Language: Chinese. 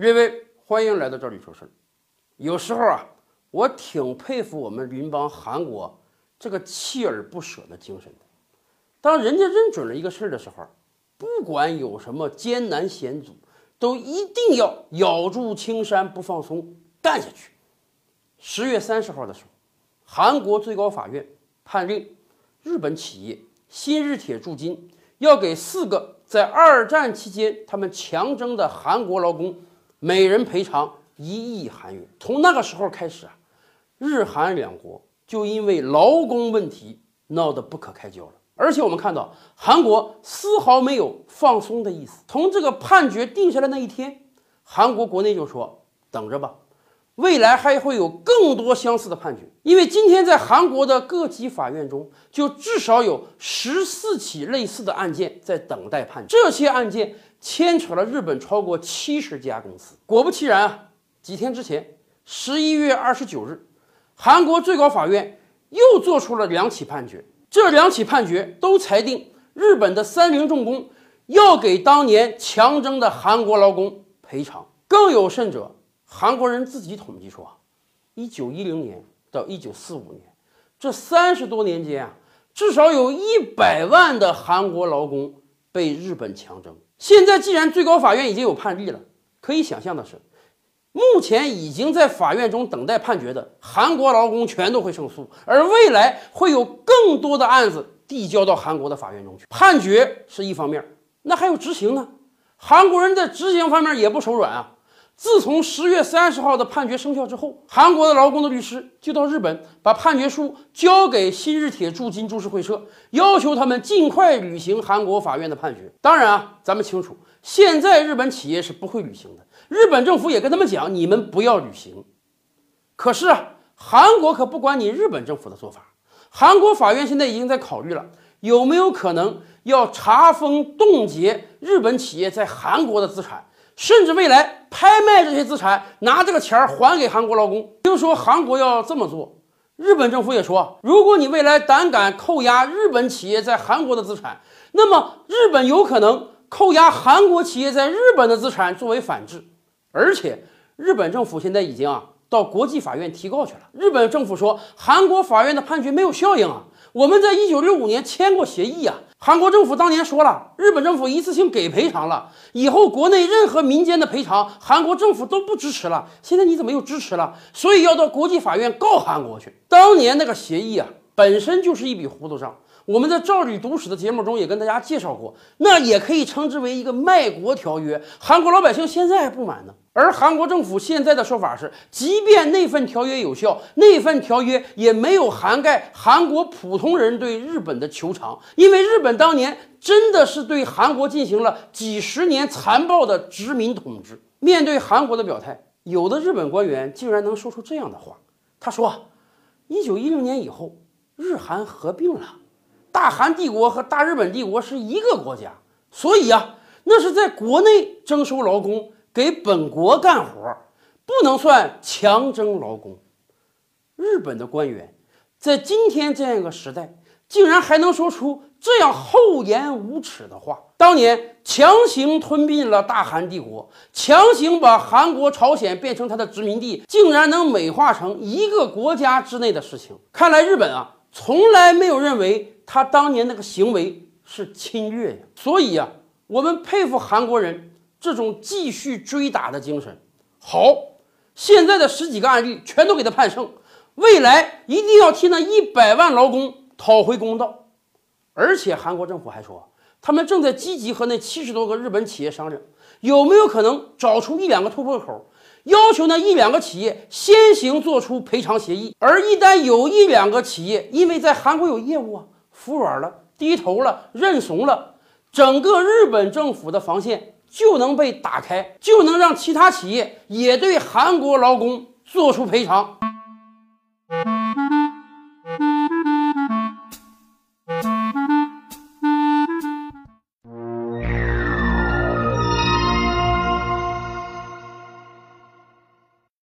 各位，欢迎来到这里说事儿。有时候啊，我挺佩服我们邻邦韩国这个锲而不舍的精神的。当人家认准了一个事儿的时候，不管有什么艰难险阻，都一定要咬住青山不放松，干下去。十月三十号的时候，韩国最高法院判令日本企业新日铁铸金要给四个在二战期间他们强征的韩国劳工。每人赔偿一亿韩元。从那个时候开始啊，日韩两国就因为劳工问题闹得不可开交了。而且我们看到，韩国丝毫没有放松的意思。从这个判决定下来那一天，韩国国内就说：“等着吧，未来还会有更多相似的判决。”因为今天在韩国的各级法院中，就至少有十四起类似的案件在等待判决。这些案件。牵扯了日本超过七十家公司。果不其然啊，几天之前，十一月二十九日，韩国最高法院又做出了两起判决。这两起判决都裁定日本的三菱重工要给当年强征的韩国劳工赔偿。更有甚者，韩国人自己统计说，一九一零年到一九四五年这三十多年间啊，至少有一百万的韩国劳工被日本强征。现在既然最高法院已经有判例了，可以想象的是，目前已经在法院中等待判决的韩国劳工全都会胜诉，而未来会有更多的案子递交到韩国的法院中去。判决是一方面，那还有执行呢？韩国人在执行方面也不手软啊。自从十月三十号的判决生效之后，韩国的劳工的律师就到日本把判决书交给新日铁驻金株式会社，要求他们尽快履行韩国法院的判决。当然啊，咱们清楚，现在日本企业是不会履行的。日本政府也跟他们讲，你们不要履行。可是啊，韩国可不管你日本政府的做法，韩国法院现在已经在考虑了，有没有可能要查封冻结日本企业在韩国的资产。甚至未来拍卖这些资产，拿这个钱儿还给韩国劳工。听说韩国要这么做，日本政府也说，如果你未来胆敢扣押日本企业在韩国的资产，那么日本有可能扣押韩国企业在日本的资产作为反制。而且，日本政府现在已经啊到国际法院提告去了。日本政府说，韩国法院的判决没有效应啊。我们在一九六五年签过协议啊，韩国政府当年说了，日本政府一次性给赔偿了，以后国内任何民间的赔偿，韩国政府都不支持了。现在你怎么又支持了？所以要到国际法院告韩国去。当年那个协议啊，本身就是一笔糊涂账。我们在《赵理读史》的节目中也跟大家介绍过，那也可以称之为一个卖国条约。韩国老百姓现在还不满呢。而韩国政府现在的说法是，即便那份条约有效，那份条约也没有涵盖韩国普通人对日本的求偿，因为日本当年真的是对韩国进行了几十年残暴的殖民统治。面对韩国的表态，有的日本官员竟然能说出这样的话：“他说，一九一零年以后，日韩合并了，大韩帝国和大日本帝国是一个国家，所以啊，那是在国内征收劳工。”给本国干活，不能算强征劳工。日本的官员在今天这样一个时代，竟然还能说出这样厚颜无耻的话。当年强行吞并了大韩帝国，强行把韩国、朝鲜变成他的殖民地，竟然能美化成一个国家之内的事情。看来日本啊，从来没有认为他当年那个行为是侵略呀。所以啊，我们佩服韩国人。这种继续追打的精神，好，现在的十几个案例全都给他判胜，未来一定要替那一百万劳工讨回公道。而且韩国政府还说，他们正在积极和那七十多个日本企业商量，有没有可能找出一两个突破口，要求那一两个企业先行做出赔偿协议。而一旦有一两个企业因为在韩国有业务啊，服软了、低头了、认怂了，整个日本政府的防线。就能被打开，就能让其他企业也对韩国劳工做出赔偿。